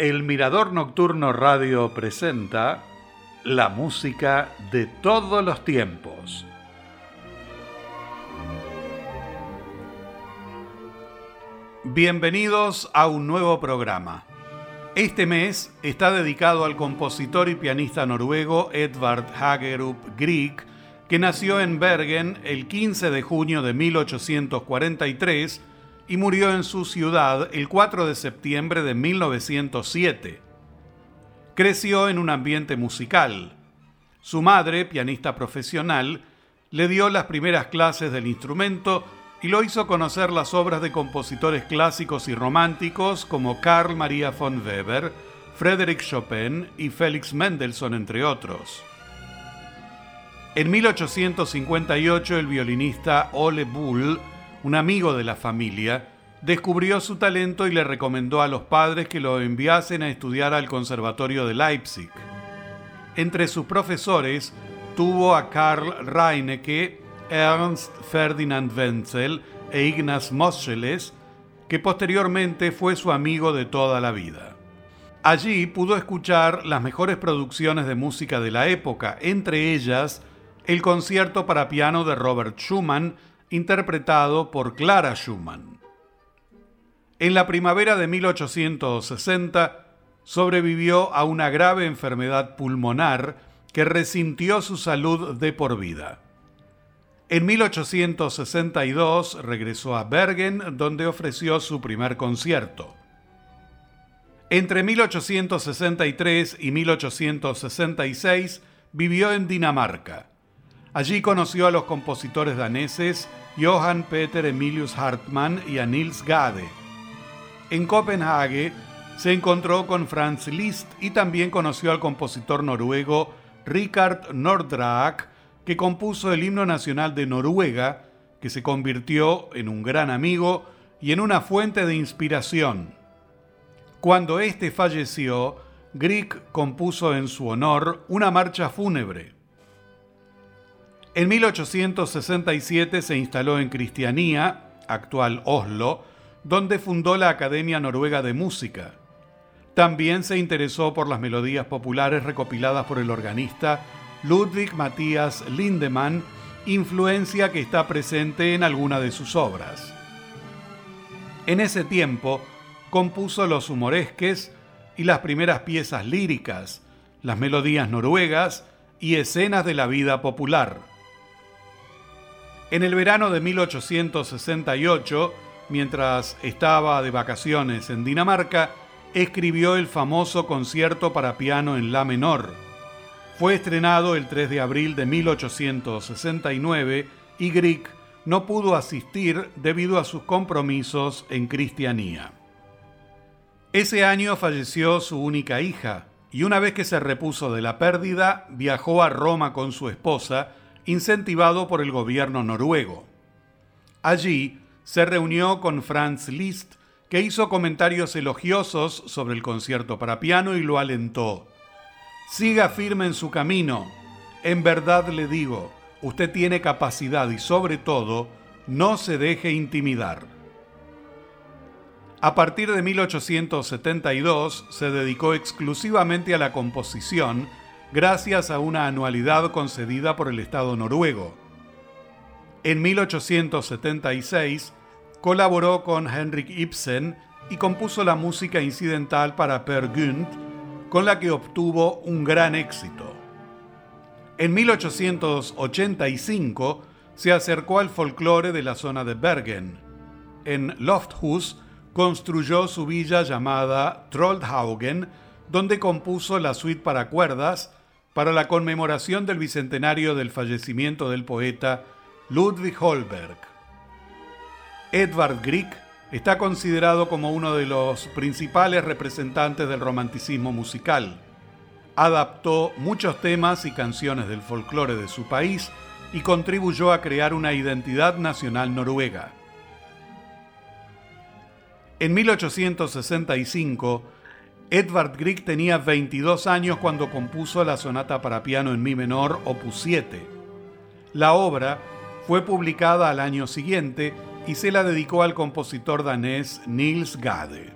El Mirador Nocturno Radio presenta la música de todos los tiempos. Bienvenidos a un nuevo programa. Este mes está dedicado al compositor y pianista noruego Edvard Hagerup Grieg, que nació en Bergen el 15 de junio de 1843 y murió en su ciudad el 4 de septiembre de 1907. Creció en un ambiente musical. Su madre, pianista profesional, le dio las primeras clases del instrumento y lo hizo conocer las obras de compositores clásicos y románticos como Carl Maria von Weber, Frédéric Chopin y Félix Mendelssohn, entre otros. En 1858 el violinista Ole Bull un amigo de la familia, descubrió su talento y le recomendó a los padres que lo enviasen a estudiar al Conservatorio de Leipzig. Entre sus profesores tuvo a Karl Reinecke, Ernst Ferdinand Wenzel e Ignaz Moscheles, que posteriormente fue su amigo de toda la vida. Allí pudo escuchar las mejores producciones de música de la época, entre ellas el concierto para piano de Robert Schumann interpretado por Clara Schumann. En la primavera de 1860 sobrevivió a una grave enfermedad pulmonar que resintió su salud de por vida. En 1862 regresó a Bergen, donde ofreció su primer concierto. Entre 1863 y 1866 vivió en Dinamarca. Allí conoció a los compositores daneses Johann Peter Emilius Hartmann y a Nils Gade. En Copenhague se encontró con Franz Liszt y también conoció al compositor noruego Richard Nordraak, que compuso el himno nacional de Noruega, que se convirtió en un gran amigo y en una fuente de inspiración. Cuando éste falleció, Grieg compuso en su honor una marcha fúnebre. En 1867 se instaló en Cristianía, actual Oslo, donde fundó la Academia Noruega de Música. También se interesó por las melodías populares recopiladas por el organista Ludwig Matthias Lindemann, influencia que está presente en alguna de sus obras. En ese tiempo compuso los humoresques y las primeras piezas líricas, las melodías noruegas y escenas de la vida popular. En el verano de 1868, mientras estaba de vacaciones en Dinamarca, escribió el famoso concierto para piano en La menor. Fue estrenado el 3 de abril de 1869 y Grieg no pudo asistir debido a sus compromisos en cristianía. Ese año falleció su única hija y una vez que se repuso de la pérdida, viajó a Roma con su esposa incentivado por el gobierno noruego. Allí se reunió con Franz Liszt, que hizo comentarios elogiosos sobre el concierto para piano y lo alentó. Siga firme en su camino. En verdad le digo, usted tiene capacidad y sobre todo, no se deje intimidar. A partir de 1872 se dedicó exclusivamente a la composición gracias a una anualidad concedida por el Estado noruego. En 1876 colaboró con Henrik Ibsen y compuso la música incidental para Per Gynt, con la que obtuvo un gran éxito. En 1885 se acercó al folclore de la zona de Bergen. En Lofthus construyó su villa llamada Troldhaugen, donde compuso la suite para cuerdas para la conmemoración del bicentenario del fallecimiento del poeta Ludwig Holberg. Edvard Grieg está considerado como uno de los principales representantes del romanticismo musical. Adaptó muchos temas y canciones del folclore de su país y contribuyó a crear una identidad nacional noruega. En 1865, Edvard Grieg tenía 22 años cuando compuso la sonata para piano en mi menor opus 7. La obra fue publicada al año siguiente y se la dedicó al compositor danés Niels Gade.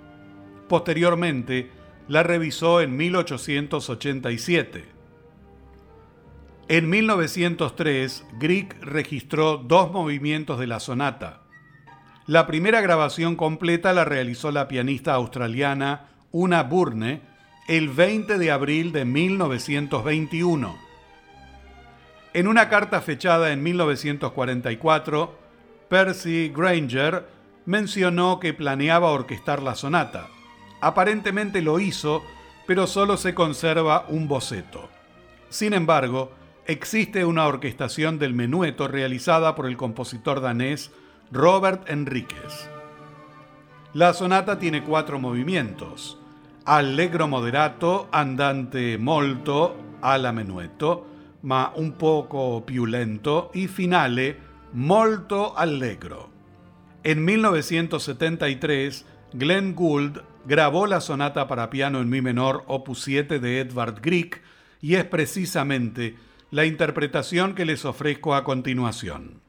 Posteriormente, la revisó en 1887. En 1903, Grieg registró dos movimientos de la sonata. La primera grabación completa la realizó la pianista australiana Una Burne el 20 de abril de 1921. En una carta fechada en 1944, Percy Granger mencionó que planeaba orquestar la sonata. Aparentemente lo hizo, pero solo se conserva un boceto. Sin embargo, existe una orquestación del menueto realizada por el compositor danés Robert Enríquez. La sonata tiene cuatro movimientos: allegro moderato, andante molto, alla menueto, ma un poco più lento y finale molto allegro. En 1973, Glenn Gould grabó la sonata para piano en mi menor opus 7 de Edvard Grieg y es precisamente la interpretación que les ofrezco a continuación.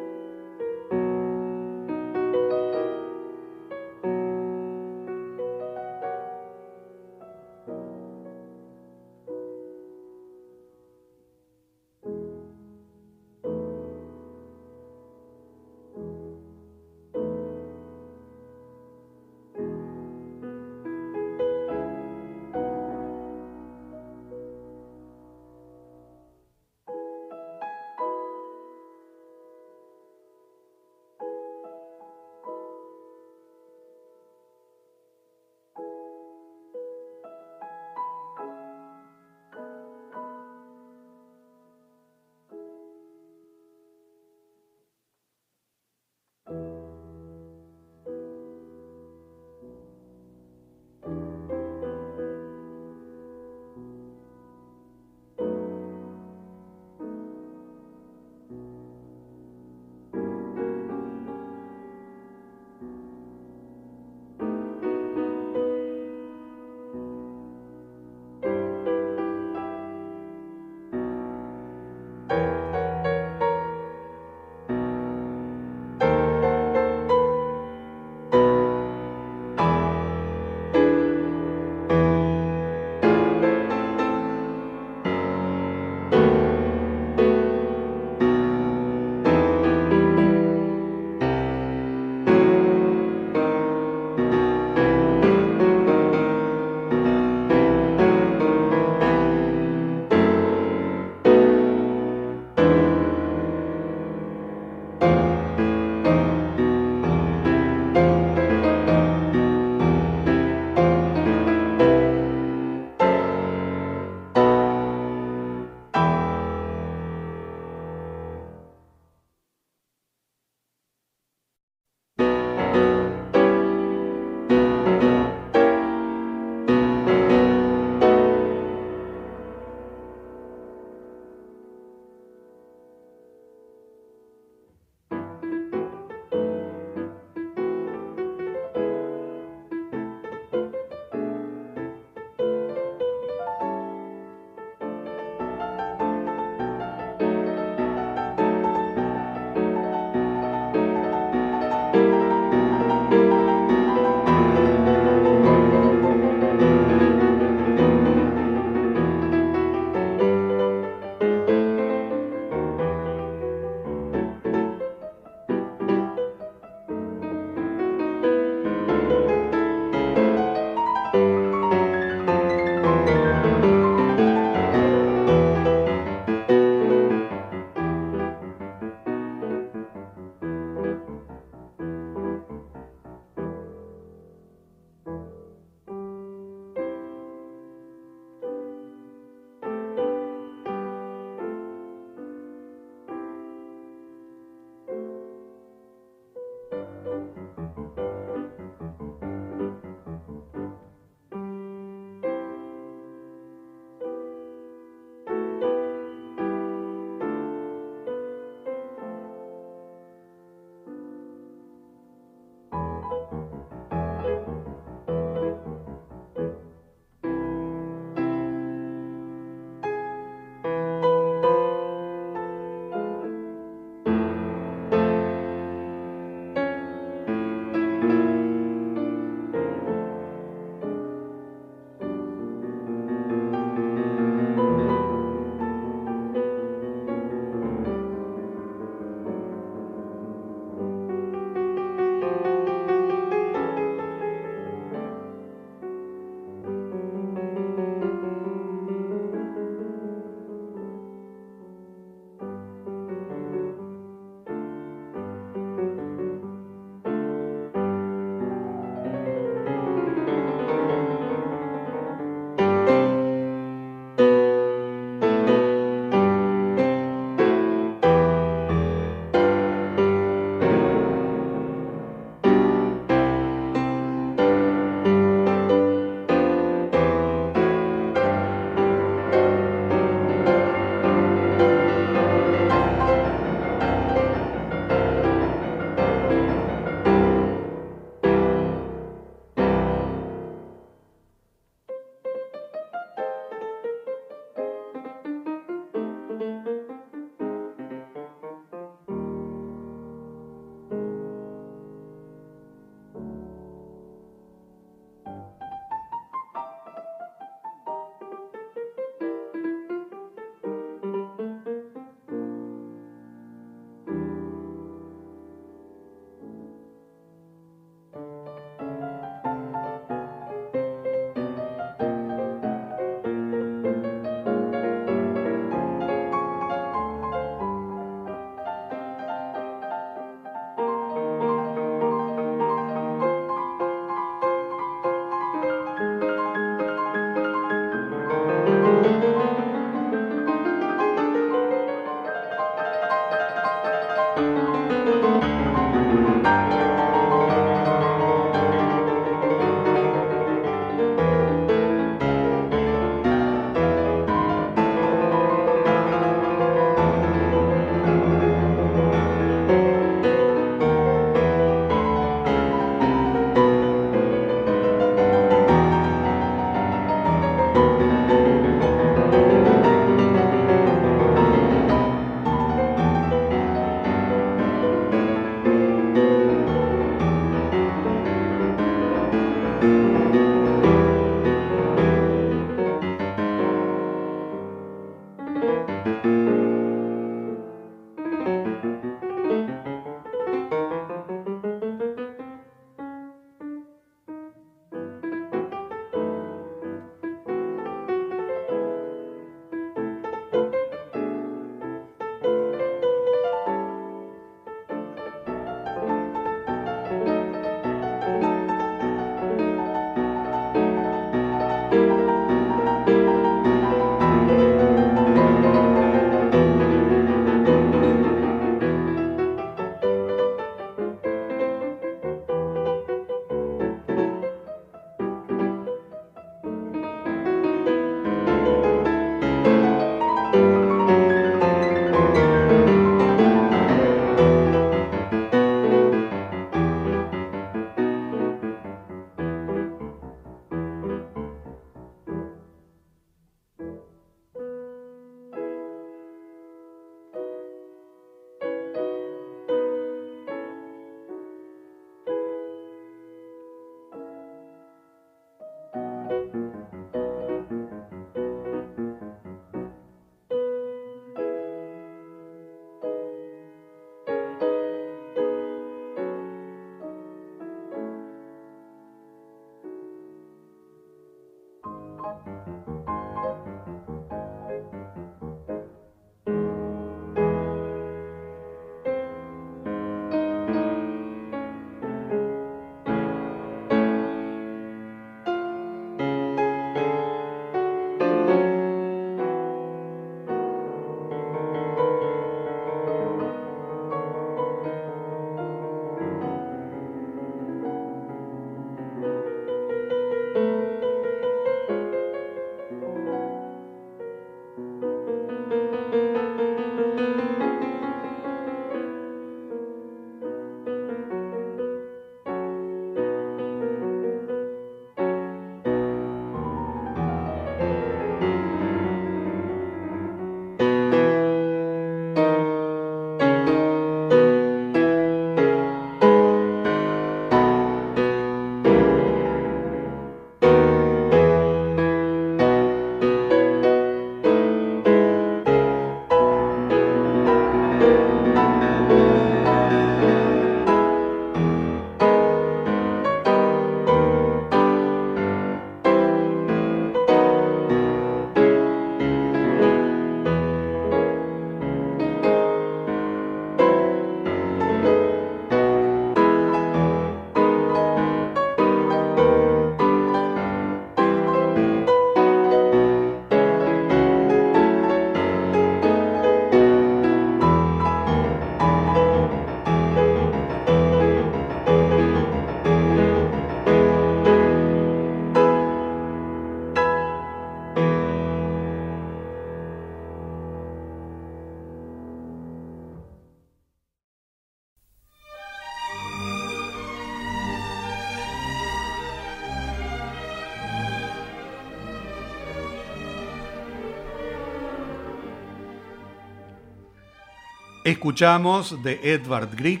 Escuchamos de Edvard Grieg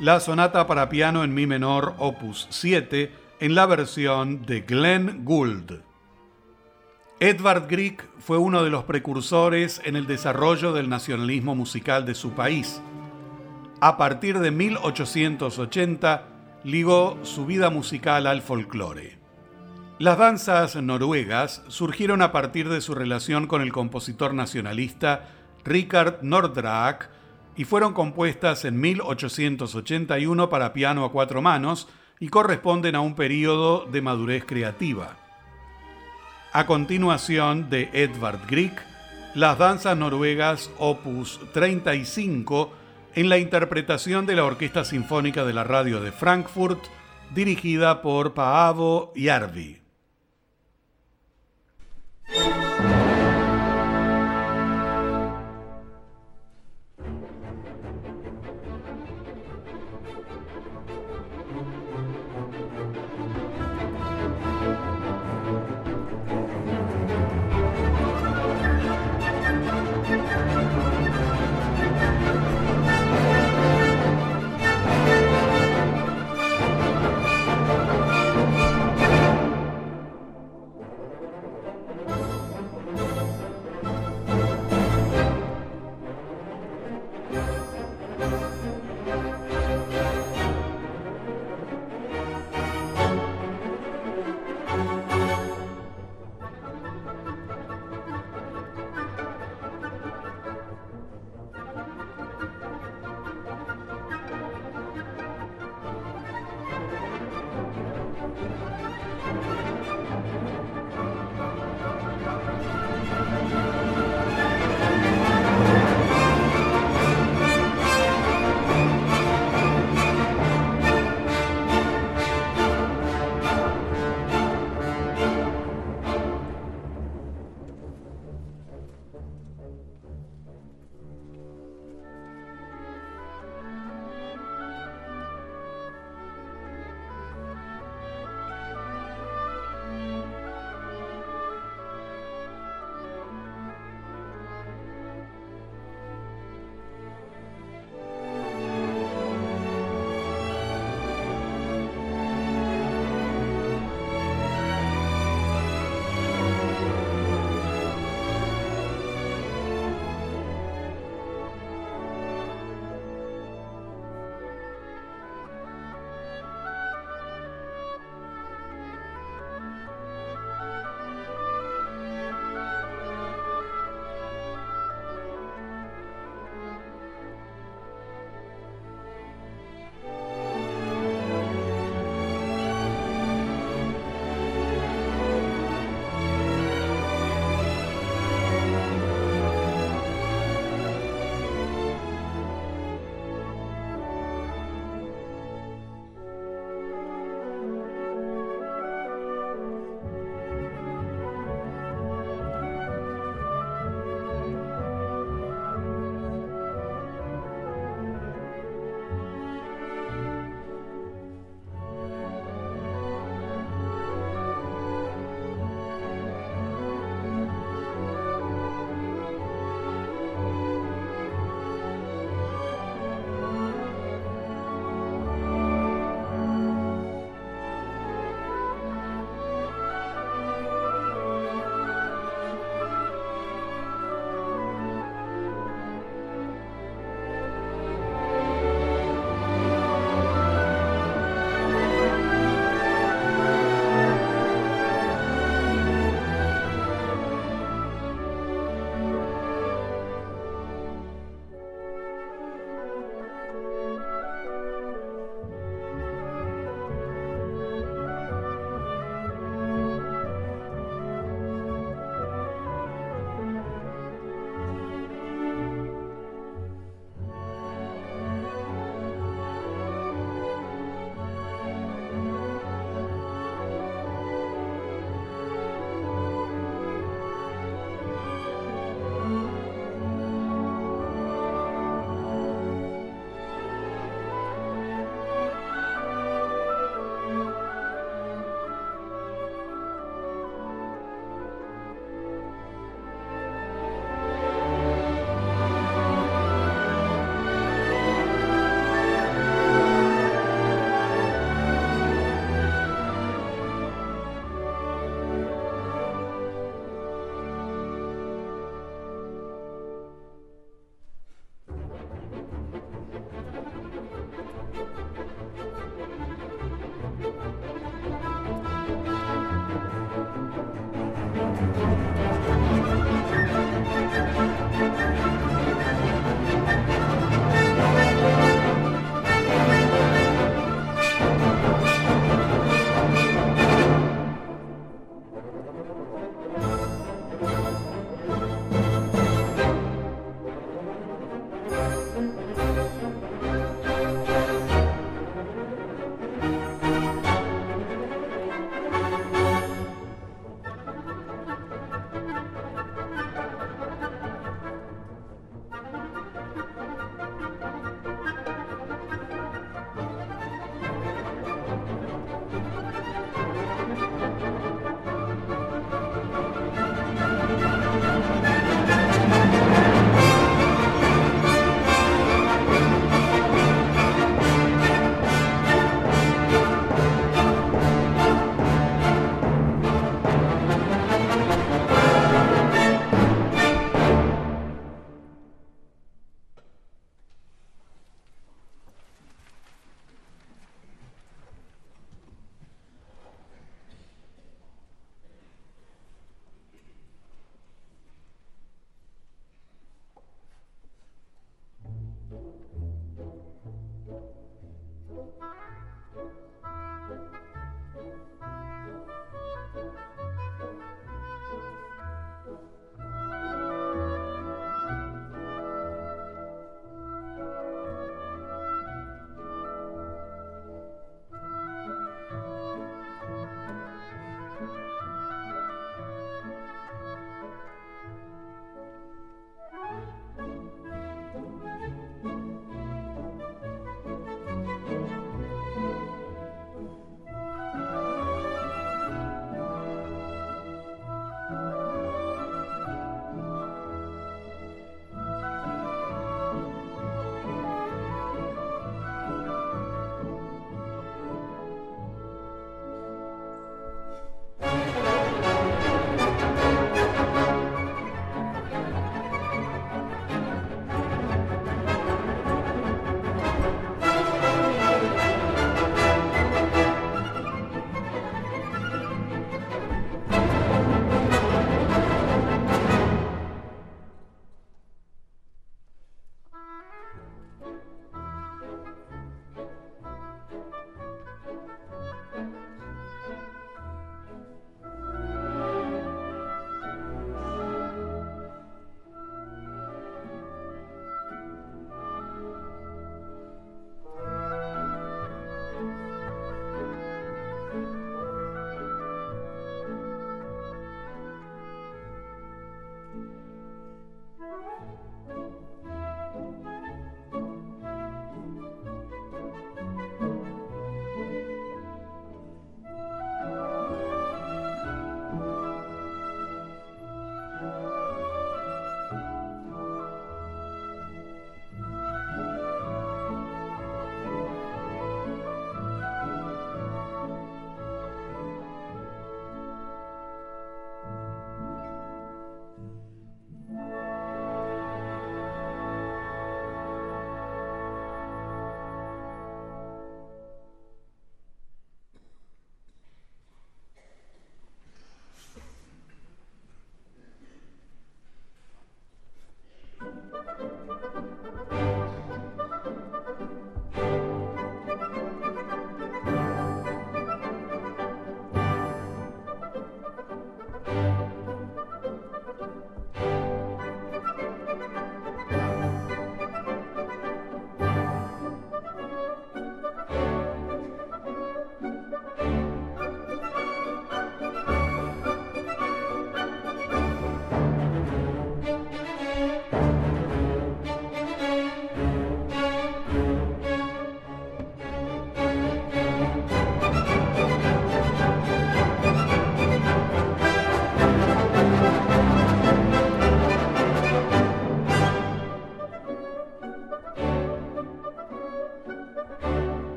la sonata para piano en mi menor opus 7 en la versión de Glenn Gould. Edvard Grieg fue uno de los precursores en el desarrollo del nacionalismo musical de su país. A partir de 1880 ligó su vida musical al folclore. Las danzas noruegas surgieron a partir de su relación con el compositor nacionalista Richard Nordraak, y fueron compuestas en 1881 para piano a cuatro manos y corresponden a un periodo de madurez creativa. A continuación de Edvard Grieg, las danzas noruegas opus 35 en la interpretación de la Orquesta Sinfónica de la Radio de Frankfurt, dirigida por Paavo Järvi.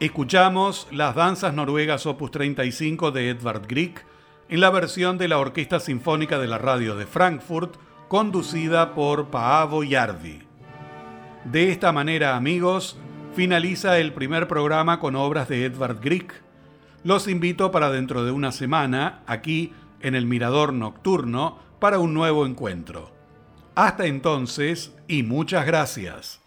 Escuchamos las danzas noruegas opus 35 de Edvard Grieg en la versión de la Orquesta Sinfónica de la Radio de Frankfurt, conducida por Paavo Yardi. De esta manera, amigos, finaliza el primer programa con obras de Edvard Grieg. Los invito para dentro de una semana, aquí en el Mirador Nocturno, para un nuevo encuentro. Hasta entonces y muchas gracias.